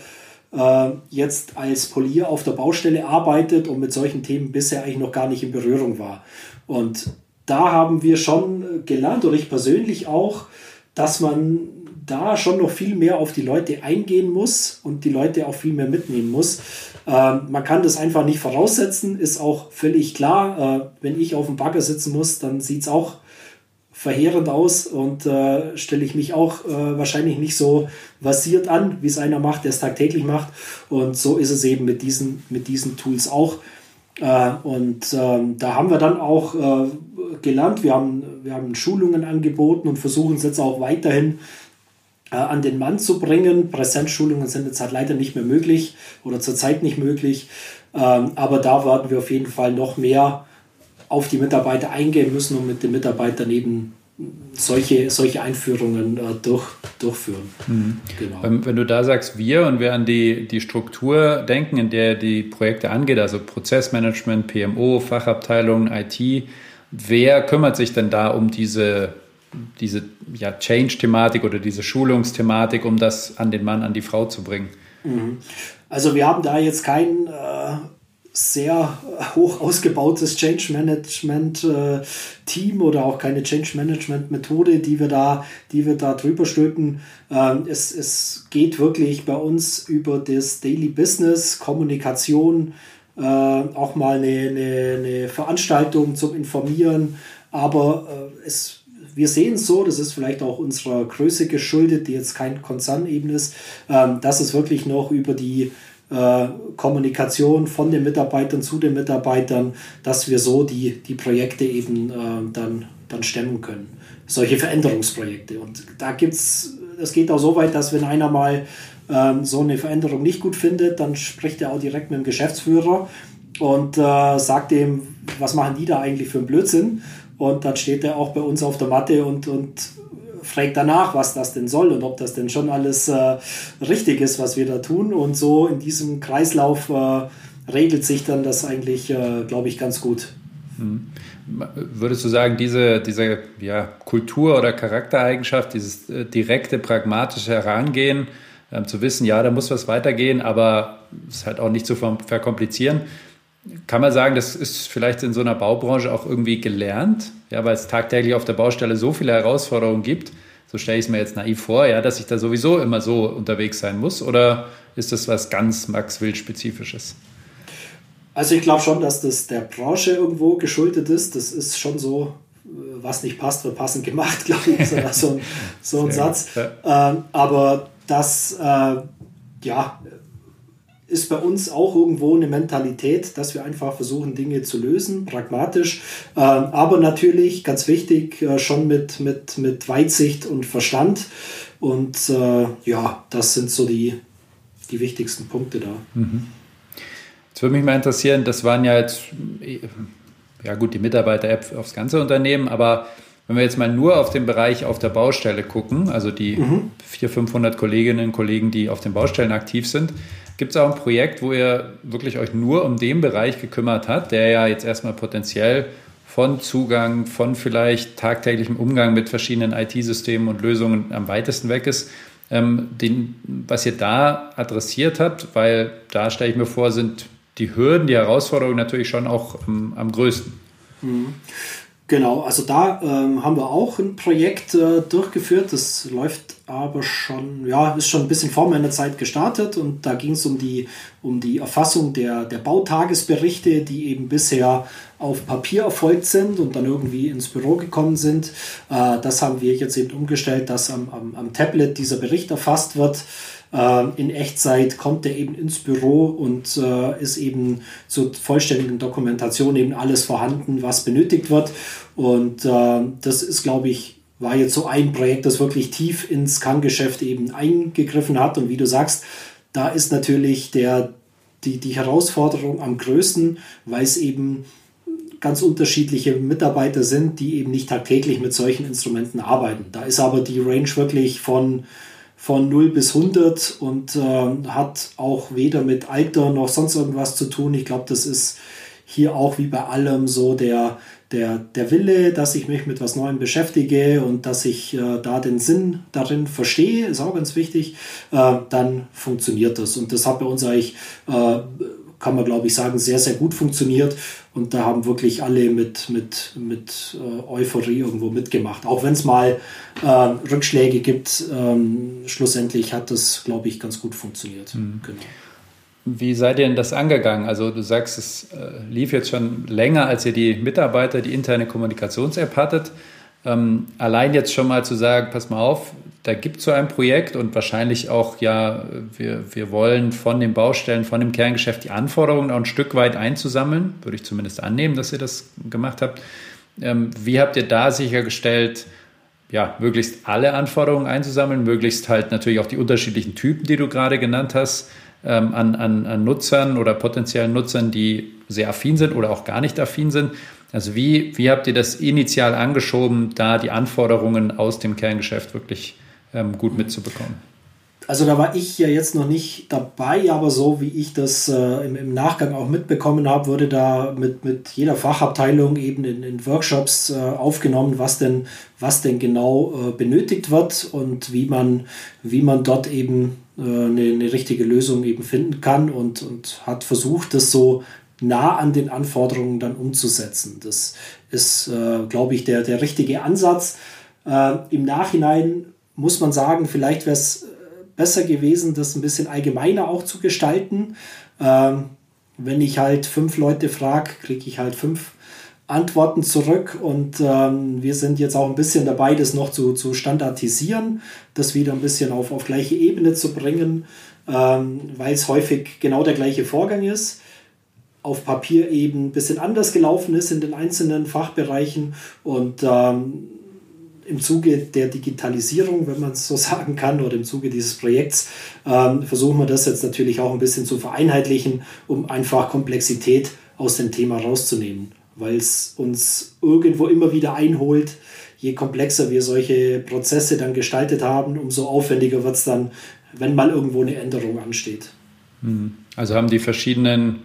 äh, jetzt als Polier auf der Baustelle arbeitet und mit solchen Themen bisher eigentlich noch gar nicht in Berührung war. Und da haben wir schon gelernt, oder ich persönlich auch, dass man da schon noch viel mehr auf die Leute eingehen muss und die Leute auch viel mehr mitnehmen muss. Ähm, man kann das einfach nicht voraussetzen, ist auch völlig klar. Äh, wenn ich auf dem Bagger sitzen muss, dann sieht es auch verheerend aus und äh, stelle ich mich auch äh, wahrscheinlich nicht so versiert an, wie es einer macht, der es tagtäglich macht. Und so ist es eben mit diesen, mit diesen Tools auch. Äh, und ähm, da haben wir dann auch äh, gelernt, wir haben, wir haben Schulungen angeboten und versuchen es jetzt auch weiterhin äh, an den Mann zu bringen. Präsenzschulungen sind jetzt halt leider nicht mehr möglich oder zurzeit nicht möglich. Ähm, aber da werden wir auf jeden Fall noch mehr auf die Mitarbeiter eingehen müssen und mit den Mitarbeitern eben solche, solche Einführungen äh, durch, durchführen. Mhm. Genau. Ähm, wenn du da sagst wir und wir an die, die Struktur denken, in der die Projekte angeht, also Prozessmanagement, PMO, Fachabteilungen, IT, wer kümmert sich denn da um diese diese ja, Change-Thematik oder diese Schulungsthematik, um das an den Mann, an die Frau zu bringen? Mhm. Also wir haben da jetzt kein äh, sehr hoch ausgebautes Change Management äh, Team oder auch keine Change Management Methode, die wir da, die wir da drüber stülpen. Ähm, es, es geht wirklich bei uns über das Daily Business, Kommunikation, äh, auch mal eine, eine, eine Veranstaltung zum Informieren, aber äh, es wir sehen es so, das ist vielleicht auch unserer Größe geschuldet, die jetzt kein Konzernebene ist, ähm, dass es wirklich noch über die Kommunikation von den Mitarbeitern zu den Mitarbeitern, dass wir so die, die Projekte eben äh, dann, dann stemmen können. Solche Veränderungsprojekte. Und da gibt es, geht auch so weit, dass wenn einer mal ähm, so eine Veränderung nicht gut findet, dann spricht er auch direkt mit dem Geschäftsführer und äh, sagt ihm, was machen die da eigentlich für einen Blödsinn? Und dann steht er auch bei uns auf der Matte und, und fragt danach, was das denn soll und ob das denn schon alles äh, richtig ist, was wir da tun. Und so in diesem Kreislauf äh, regelt sich dann das eigentlich, äh, glaube ich, ganz gut. Mhm. Würdest du sagen, diese, diese ja, Kultur- oder Charaktereigenschaft, dieses äh, direkte, pragmatische Herangehen, ähm, zu wissen, ja, da muss was weitergehen, aber es halt auch nicht zu verkomplizieren, kann man sagen, das ist vielleicht in so einer Baubranche auch irgendwie gelernt, ja, weil es tagtäglich auf der Baustelle so viele Herausforderungen gibt. So stelle ich es mir jetzt naiv vor, ja, dass ich da sowieso immer so unterwegs sein muss. Oder ist das was ganz Max Wild-spezifisches? Also ich glaube schon, dass das der Branche irgendwo geschuldet ist. Das ist schon so, äh, was nicht passt, wird passend gemacht, glaube ich, so ein, so ein Satz. Ähm, aber das, äh, ja, ist bei uns auch irgendwo eine Mentalität, dass wir einfach versuchen, Dinge zu lösen, pragmatisch, äh, aber natürlich, ganz wichtig, äh, schon mit, mit, mit Weitsicht und Verstand. Und äh, ja, das sind so die, die wichtigsten Punkte da. Mhm. Jetzt würde mich mal interessieren, das waren ja jetzt, ja gut, die Mitarbeiter-App aufs ganze Unternehmen, aber wenn wir jetzt mal nur auf den Bereich auf der Baustelle gucken, also die mhm. 400, 500 Kolleginnen und Kollegen, die auf den Baustellen aktiv sind, Gibt es auch ein Projekt, wo ihr wirklich euch nur um den Bereich gekümmert habt, der ja jetzt erstmal potenziell von Zugang, von vielleicht tagtäglichem Umgang mit verschiedenen IT-Systemen und Lösungen am weitesten weg ist, ähm, den, was ihr da adressiert habt, weil da stelle ich mir vor, sind die Hürden, die Herausforderungen natürlich schon auch ähm, am größten. Mhm. Genau, also da ähm, haben wir auch ein Projekt äh, durchgeführt. Das läuft aber schon, ja, ist schon ein bisschen vor meiner Zeit gestartet und da ging es um die, um die Erfassung der, der Bautagesberichte, die eben bisher auf Papier erfolgt sind und dann irgendwie ins Büro gekommen sind. Äh, das haben wir jetzt eben umgestellt, dass am, am, am Tablet dieser Bericht erfasst wird. Ähm, in Echtzeit kommt er eben ins Büro und äh, ist eben zur vollständigen Dokumentation eben alles vorhanden, was benötigt wird. Und äh, das ist, glaube ich, war jetzt so ein Projekt, das wirklich tief ins Kerngeschäft eben eingegriffen hat. Und wie du sagst, da ist natürlich der, die, die Herausforderung am größten, weil es eben ganz unterschiedliche Mitarbeiter sind, die eben nicht tagtäglich mit solchen Instrumenten arbeiten. Da ist aber die Range wirklich von von 0 bis 100 und äh, hat auch weder mit Alter noch sonst irgendwas zu tun. Ich glaube, das ist hier auch wie bei allem so der, der, der Wille, dass ich mich mit was Neuem beschäftige und dass ich äh, da den Sinn darin verstehe, ist auch ganz wichtig, äh, dann funktioniert das. Und das hat bei uns eigentlich äh, kann man glaube ich sagen, sehr, sehr gut funktioniert. Und da haben wirklich alle mit, mit, mit äh, Euphorie irgendwo mitgemacht. Auch wenn es mal äh, Rückschläge gibt, ähm, schlussendlich hat das, glaube ich, ganz gut funktioniert. Mhm. Genau. Wie seid ihr denn das angegangen? Also du sagst, es äh, lief jetzt schon länger, als ihr die Mitarbeiter, die interne Kommunikations-App hattet. Ähm, allein jetzt schon mal zu sagen, pass mal auf, da gibt es so ein Projekt und wahrscheinlich auch, ja, wir, wir wollen von den Baustellen, von dem Kerngeschäft die Anforderungen auch ein Stück weit einzusammeln. Würde ich zumindest annehmen, dass ihr das gemacht habt. Ähm, wie habt ihr da sichergestellt, ja, möglichst alle Anforderungen einzusammeln, möglichst halt natürlich auch die unterschiedlichen Typen, die du gerade genannt hast, ähm, an, an, an Nutzern oder potenziellen Nutzern, die sehr affin sind oder auch gar nicht affin sind. Also wie, wie habt ihr das initial angeschoben, da die Anforderungen aus dem Kerngeschäft wirklich ähm, gut mitzubekommen. Also da war ich ja jetzt noch nicht dabei, aber so wie ich das äh, im, im, Nachgang auch mitbekommen habe, wurde da mit, mit jeder Fachabteilung eben in, in Workshops äh, aufgenommen, was denn, was denn genau äh, benötigt wird und wie man, wie man dort eben äh, eine, eine richtige Lösung eben finden kann und, und hat versucht, das so nah an den Anforderungen dann umzusetzen. Das ist, äh, glaube ich, der, der richtige Ansatz. Äh, Im Nachhinein muss man sagen, vielleicht wäre es äh, besser gewesen, das ein bisschen allgemeiner auch zu gestalten. Ähm, wenn ich halt fünf Leute frage, kriege ich halt fünf Antworten zurück und ähm, wir sind jetzt auch ein bisschen dabei, das noch zu, zu standardisieren, das wieder ein bisschen auf, auf gleiche Ebene zu bringen. ähm, weil es häufig genau der gleiche Vorgang ist auf Papier eben ein bisschen anders gelaufen ist in den einzelnen Fachbereichen und ähm, im Zuge der Digitalisierung, wenn man es so sagen kann, oder im Zuge dieses Projekts, ähm, versuchen wir das jetzt natürlich auch ein bisschen zu vereinheitlichen, um einfach Komplexität aus dem Thema rauszunehmen, weil es uns irgendwo immer wieder einholt. Je komplexer wir solche Prozesse dann gestaltet haben, umso aufwendiger wird es dann, wenn mal irgendwo eine Änderung ansteht. Hm. Also haben die verschiedenen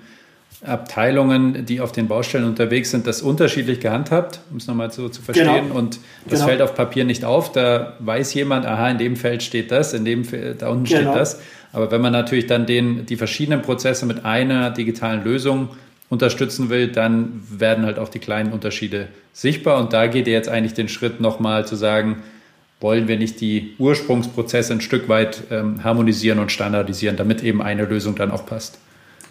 Abteilungen, die auf den Baustellen unterwegs sind, das unterschiedlich gehandhabt, um es nochmal so zu verstehen. Genau. Und das genau. fällt auf Papier nicht auf. Da weiß jemand, aha, in dem Feld steht das, in dem da unten genau. steht das. Aber wenn man natürlich dann den, die verschiedenen Prozesse mit einer digitalen Lösung unterstützen will, dann werden halt auch die kleinen Unterschiede sichtbar. Und da geht ihr jetzt eigentlich den Schritt nochmal zu sagen, wollen wir nicht die Ursprungsprozesse ein Stück weit ähm, harmonisieren und standardisieren, damit eben eine Lösung dann auch passt.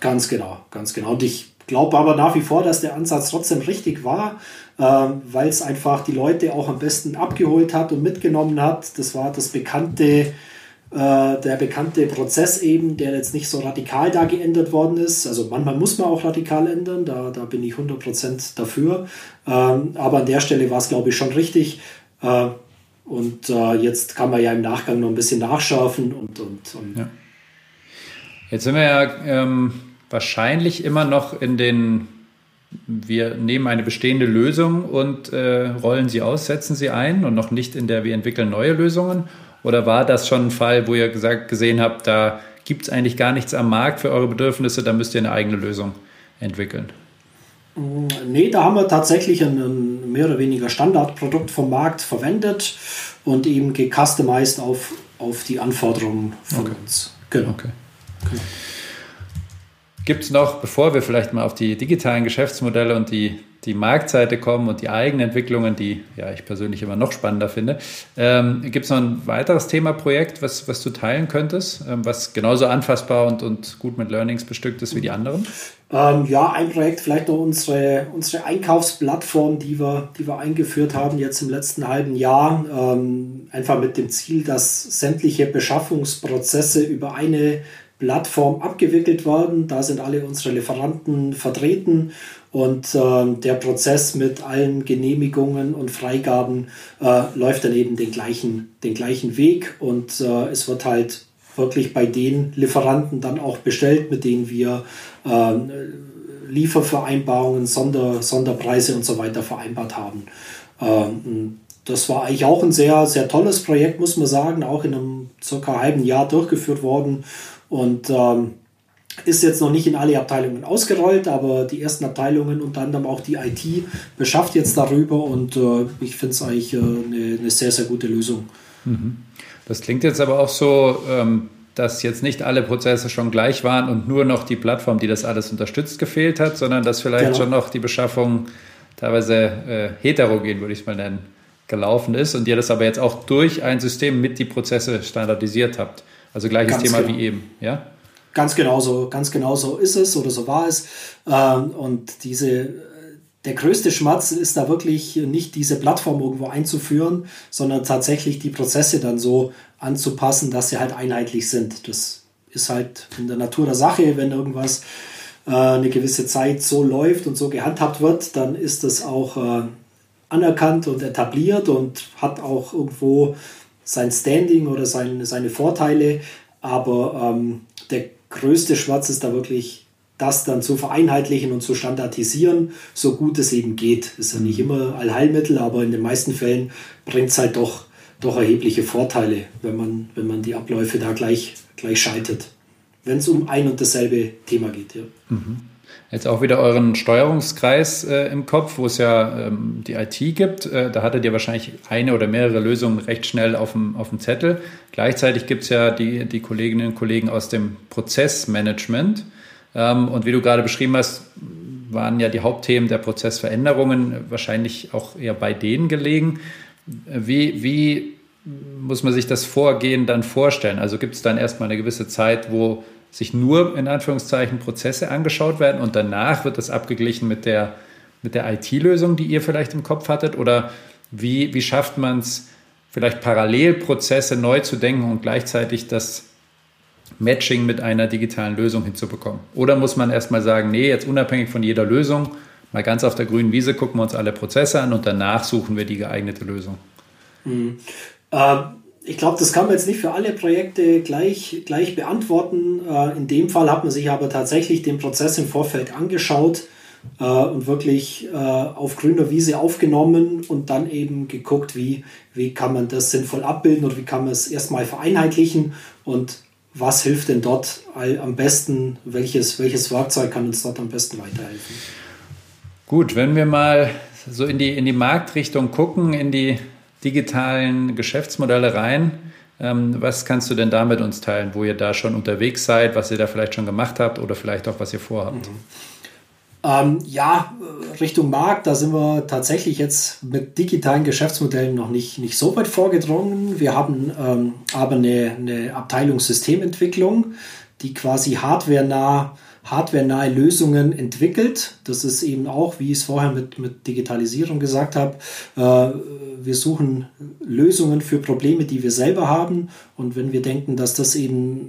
Ganz genau, ganz genau. Und ich glaube aber nach wie vor, dass der Ansatz trotzdem richtig war, äh, weil es einfach die Leute auch am besten abgeholt hat und mitgenommen hat. Das war das bekannte, äh, der bekannte Prozess eben, der jetzt nicht so radikal da geändert worden ist. Also manchmal muss man auch radikal ändern, da, da bin ich 100% dafür. Ähm, aber an der Stelle war es, glaube ich, schon richtig. Äh, und äh, jetzt kann man ja im Nachgang noch ein bisschen nachschärfen und, und, und ja. Jetzt sind wir ja ähm, wahrscheinlich immer noch in den, wir nehmen eine bestehende Lösung und äh, rollen sie aus, setzen sie ein und noch nicht in der wir entwickeln neue Lösungen? Oder war das schon ein Fall, wo ihr gesagt, gesehen habt, da gibt es eigentlich gar nichts am Markt für eure Bedürfnisse, da müsst ihr eine eigene Lösung entwickeln? Mm, nee, da haben wir tatsächlich ein, mehr oder weniger Standardprodukt vom Markt verwendet und eben gecustomized auf, auf die Anforderungen von okay. uns. Genau. Okay. Okay. Gibt es noch, bevor wir vielleicht mal auf die digitalen Geschäftsmodelle und die, die Marktseite kommen und die eigenen Entwicklungen, die ja ich persönlich immer noch spannender finde, ähm, gibt es noch ein weiteres Themaprojekt, was, was du teilen könntest, ähm, was genauso anfassbar und, und gut mit Learnings bestückt ist wie die anderen? Ähm, ja, ein Projekt, vielleicht noch unsere, unsere Einkaufsplattform, die wir, die wir eingeführt haben jetzt im letzten halben Jahr, ähm, einfach mit dem Ziel, dass sämtliche Beschaffungsprozesse über eine Plattform abgewickelt worden. Da sind alle unsere Lieferanten vertreten und äh, der Prozess mit allen Genehmigungen und Freigaben äh, läuft dann eben den gleichen, den gleichen Weg und äh, es wird halt wirklich bei den Lieferanten dann auch bestellt, mit denen wir äh, Liefervereinbarungen, Sonder, Sonderpreise und so weiter vereinbart haben. Ähm, das war eigentlich auch ein sehr, sehr tolles Projekt, muss man sagen, auch in einem circa halben Jahr durchgeführt worden und ähm, ist jetzt noch nicht in alle Abteilungen ausgerollt, aber die ersten Abteilungen, unter anderem auch die IT, beschafft jetzt darüber und äh, ich finde es eigentlich äh, eine, eine, sehr, sehr gute Lösung. Mhm. Das klingt jetzt aber auch so, ähm, dass jetzt nicht alle Prozesse schon gleich waren und nur noch die Plattform, die das alles unterstützt, gefehlt hat, sondern dass vielleicht genau. schon noch die Beschaffung teilweise äh, heterogen, würde ich es mal nennen, gelaufen ist und ihr das aber jetzt auch durch ein System mit die Prozesse standardisiert habt. Also gleiches ganz Thema genau. wie eben, ja? Ganz genau so, ganz genau so ist es oder so war es. Ähm, und diese, der größte Schmerz ist da wirklich nicht diese Plattform irgendwo einzuführen, sondern tatsächlich die Prozesse dann so anzupassen, dass sie halt einheitlich sind. Das ist halt in der Natur der Sache, wenn irgendwas äh, eine gewisse Zeit so läuft und so gehandhabt wird, dann ist das auch äh, anerkannt und etabliert und hat auch irgendwo sein Standing oder sein, seine Vorteile, aber ähm, der größte Schwarz ist da wirklich das dann zu vereinheitlichen und zu standardisieren, so gut es eben geht. Ist ja nicht mhm. immer Allheilmittel, aber in den meisten Fällen bringt es halt doch, doch erhebliche Vorteile, wenn man, wenn man die Abläufe da gleich, gleich schaltet. Wenn es um ein und dasselbe Thema geht. Ja. Mhm. Jetzt auch wieder euren Steuerungskreis äh, im Kopf, wo es ja ähm, die IT gibt. Äh, da hattet ihr wahrscheinlich eine oder mehrere Lösungen recht schnell auf dem, auf dem Zettel. Gleichzeitig gibt es ja die, die Kolleginnen und Kollegen aus dem Prozessmanagement. Ähm, und wie du gerade beschrieben hast, waren ja die Hauptthemen der Prozessveränderungen wahrscheinlich auch eher bei denen gelegen. Wie, wie muss man sich das Vorgehen dann vorstellen? Also gibt es dann erstmal eine gewisse Zeit, wo sich nur in Anführungszeichen Prozesse angeschaut werden und danach wird das abgeglichen mit der, mit der IT-Lösung, die ihr vielleicht im Kopf hattet? Oder wie, wie schafft man es, vielleicht parallel Prozesse neu zu denken und gleichzeitig das Matching mit einer digitalen Lösung hinzubekommen? Oder muss man erstmal sagen, nee, jetzt unabhängig von jeder Lösung, mal ganz auf der grünen Wiese gucken wir uns alle Prozesse an und danach suchen wir die geeignete Lösung? Mhm. Äh, ich glaube, das kann man jetzt nicht für alle Projekte gleich, gleich beantworten. Äh, in dem Fall hat man sich aber tatsächlich den Prozess im Vorfeld angeschaut äh, und wirklich äh, auf grüner Wiese aufgenommen und dann eben geguckt, wie, wie kann man das sinnvoll abbilden oder wie kann man es erstmal vereinheitlichen und was hilft denn dort am besten, welches, welches Werkzeug kann uns dort am besten weiterhelfen. Gut, wenn wir mal so in die, in die Marktrichtung gucken, in die digitalen Geschäftsmodelle rein, ähm, was kannst du denn da mit uns teilen, wo ihr da schon unterwegs seid, was ihr da vielleicht schon gemacht habt oder vielleicht auch was ihr vorhabt? Mhm. Ähm, ja, Richtung Markt, da sind wir tatsächlich jetzt mit digitalen Geschäftsmodellen noch nicht, nicht so weit vorgedrungen. Wir haben ähm, aber eine, eine Abteilung Systementwicklung, die quasi hardwarenah hardwarenahe Lösungen entwickelt. Das ist eben auch, wie ich es vorher mit, mit Digitalisierung gesagt habe, äh, wir suchen Lösungen für Probleme, die wir selber haben. Und wenn wir denken, dass das eben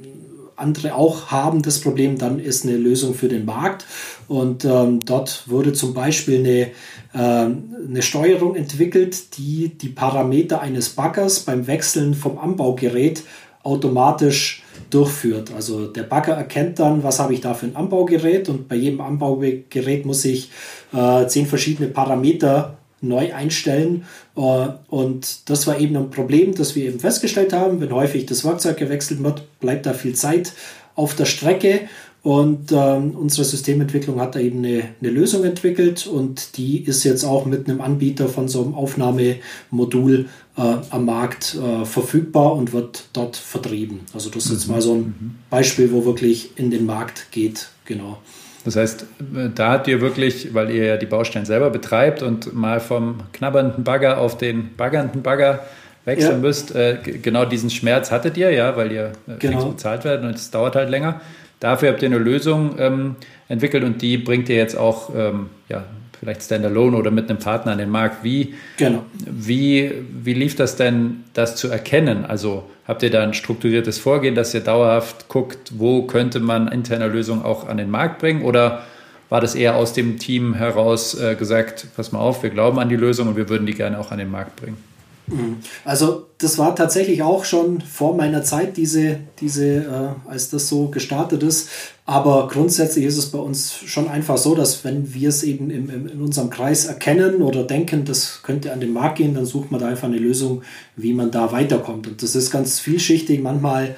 andere auch haben, das Problem, dann ist eine Lösung für den Markt. Und ähm, dort wurde zum Beispiel eine, äh, eine Steuerung entwickelt, die die Parameter eines Baggers beim Wechseln vom Anbaugerät automatisch durchführt. Also der Bagger erkennt dann, was habe ich da für ein Anbaugerät und bei jedem Anbaugerät muss ich äh, zehn verschiedene Parameter neu einstellen. Äh, und das war eben ein Problem, das wir eben festgestellt haben. Wenn häufig das Werkzeug gewechselt wird, bleibt da viel Zeit auf der Strecke. Und ähm, unsere Systementwicklung hat da eben eine, eine, Lösung entwickelt und die ist jetzt auch mit einem Anbieter von so einem Aufnahmemodul äh, am Markt äh, verfügbar und wird dort vertrieben. Also das ist jetzt mhm. mal so ein mhm. Beispiel, wo wirklich in den Markt geht. Genau. Das heißt, da habt ihr wirklich, weil ihr ja die Baustellen selber betreibt und mal vom knabbernden Bagger auf den baggernden Bagger wechseln ja. müsst, äh, genau diesen Schmerz hattet ihr, ja, weil ihr äh, genau. bezahlt werdet und es dauert halt länger. Dafür habt ihr eine Lösung ähm, entwickelt und die bringt ihr jetzt auch ähm, ja, vielleicht standalone oder mit einem Partner an den Markt. Wie, genau. wie, wie lief das denn, das zu erkennen? Also habt ihr da ein strukturiertes Vorgehen, dass ihr dauerhaft guckt, wo könnte man interne Lösungen auch an den Markt bringen? Oder war das eher aus dem Team heraus äh, gesagt, pass mal auf, wir glauben an die Lösung und wir würden die gerne auch an den Markt bringen? Mhm. Also das war tatsächlich auch schon vor meiner Zeit, diese, diese, äh, als das so gestartet ist. Aber grundsätzlich ist es bei uns schon einfach so, dass wenn wir es eben im, im, in unserem Kreis erkennen oder denken, das könnte an den Markt gehen, dann sucht man da einfach eine Lösung, wie man da weiterkommt. Und das ist ganz vielschichtig. Manchmal,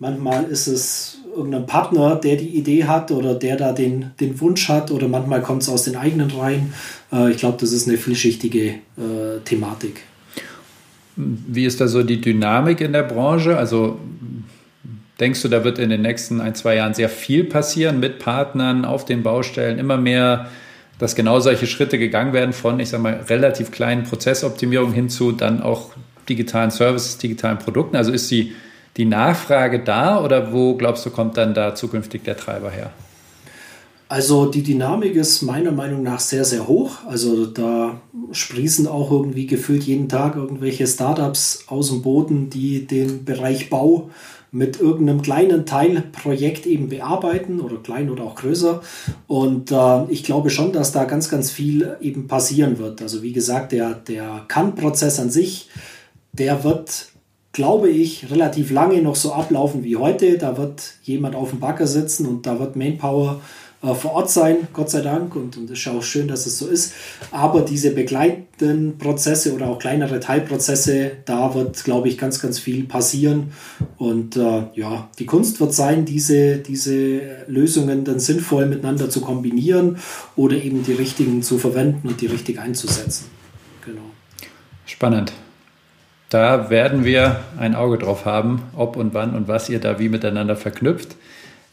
manchmal ist es irgendein Partner, der die Idee hat oder der da den, den Wunsch hat oder manchmal kommt es aus den eigenen Reihen. Äh, ich glaube, das ist eine vielschichtige äh, Thematik. Wie ist da so die Dynamik in der Branche? Also denkst du, da wird in den nächsten ein, zwei Jahren sehr viel passieren mit Partnern auf den Baustellen, immer mehr, dass genau solche Schritte gegangen werden von, ich sage mal, relativ kleinen Prozessoptimierungen hin zu dann auch digitalen Services, digitalen Produkten? Also ist die, die Nachfrage da oder wo glaubst du, kommt dann da zukünftig der Treiber her? Also die Dynamik ist meiner Meinung nach sehr, sehr hoch. Also da sprießen auch irgendwie gefühlt jeden Tag irgendwelche Startups aus dem Boden, die den Bereich Bau mit irgendeinem kleinen Teilprojekt eben bearbeiten oder klein oder auch größer. Und äh, ich glaube schon, dass da ganz, ganz viel eben passieren wird. Also wie gesagt, der, der Kann-Prozess an sich, der wird glaube ich, relativ lange noch so ablaufen wie heute. Da wird jemand auf dem Bagger sitzen und da wird Manpower äh, vor Ort sein, Gott sei Dank. Und, es ist auch schön, dass es so ist. Aber diese begleitenden Prozesse oder auch kleinere Teilprozesse, da wird, glaube ich, ganz, ganz viel passieren. Und äh, ja, die Kunst wird sein, diese, diese Lösungen dann sinnvoll miteinander zu kombinieren oder eben die richtigen zu verwenden und die richtig einzusetzen. Genau. Spannend. Da werden wir ein Auge drauf haben, ob und wann und was ihr da wie miteinander verknüpft.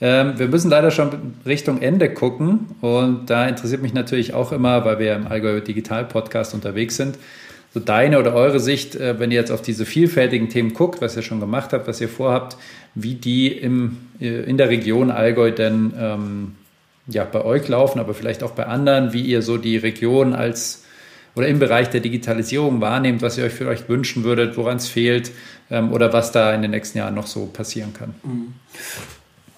Ähm, wir müssen leider schon Richtung Ende gucken und da interessiert mich natürlich auch immer, weil wir im Allgäu Digital Podcast unterwegs sind, so deine oder eure Sicht, äh, wenn ihr jetzt auf diese vielfältigen Themen guckt, was ihr schon gemacht habt, was ihr vorhabt, wie die im, äh, in der Region Allgäu denn ähm, ja, bei euch laufen, aber vielleicht auch bei anderen, wie ihr so die Region als oder im Bereich der Digitalisierung wahrnehmt, was ihr euch vielleicht wünschen würdet, woran es fehlt ähm, oder was da in den nächsten Jahren noch so passieren kann?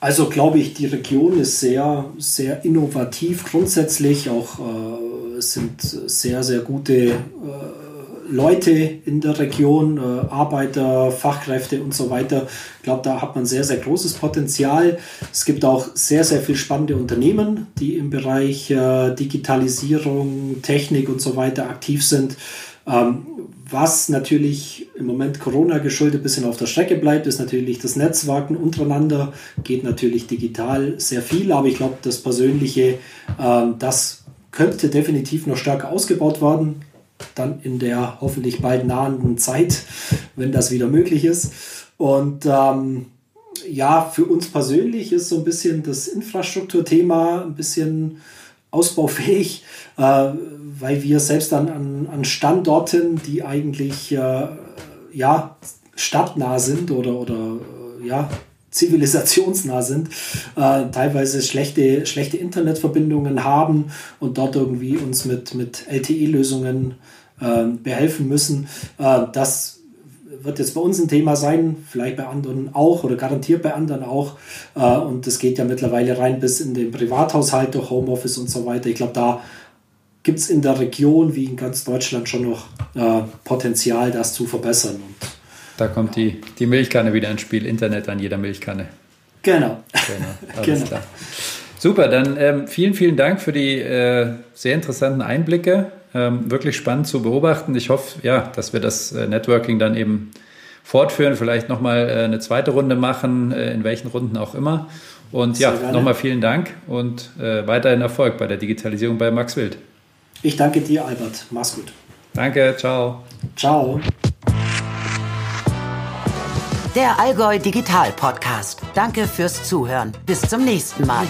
Also glaube ich, die Region ist sehr, sehr innovativ grundsätzlich. Auch äh, sind sehr, sehr gute äh, Leute in der Region, äh, Arbeiter, Fachkräfte und so weiter. Ich glaube, da hat man sehr, sehr großes Potenzial. Es gibt auch sehr, sehr viel spannende Unternehmen, die im Bereich äh, Digitalisierung, Technik und so weiter aktiv sind. Ähm, was natürlich im Moment Corona geschuldet ein bisschen auf der Strecke bleibt, ist natürlich das Netzwerken untereinander. Geht natürlich digital sehr viel, aber ich glaube, das Persönliche, äh, das könnte definitiv noch stärker ausgebaut werden dann in der hoffentlich bald nahenden Zeit, wenn das wieder möglich ist. Und ähm, ja, für uns persönlich ist so ein bisschen das Infrastrukturthema ein bisschen ausbaufähig, äh, weil wir selbst dann an, an Standorten, die eigentlich äh, ja, stadtnah sind oder, oder äh, ja, zivilisationsnah sind, äh, teilweise schlechte, schlechte Internetverbindungen haben und dort irgendwie uns mit, mit LTE-Lösungen äh, behelfen müssen. Äh, das wird jetzt bei uns ein Thema sein, vielleicht bei anderen auch oder garantiert bei anderen auch. Äh, und das geht ja mittlerweile rein bis in den Privathaushalt durch Homeoffice und so weiter. Ich glaube, da gibt es in der Region wie in ganz Deutschland schon noch äh, Potenzial, das zu verbessern. Und, da kommt die, die Milchkanne wieder ins Spiel, Internet an jeder Milchkanne. Genau. Genau, genau. klar. Super, dann ähm, vielen, vielen Dank für die äh, sehr interessanten Einblicke ähm, wirklich spannend zu beobachten. Ich hoffe, ja, dass wir das äh, Networking dann eben fortführen, vielleicht nochmal äh, eine zweite Runde machen, äh, in welchen Runden auch immer. Und Sehr ja, nochmal vielen Dank und äh, weiterhin Erfolg bei der Digitalisierung bei Max Wild. Ich danke dir, Albert. Mach's gut. Danke, ciao. Ciao. Der Allgäu Digital Podcast. Danke fürs Zuhören. Bis zum nächsten Mal.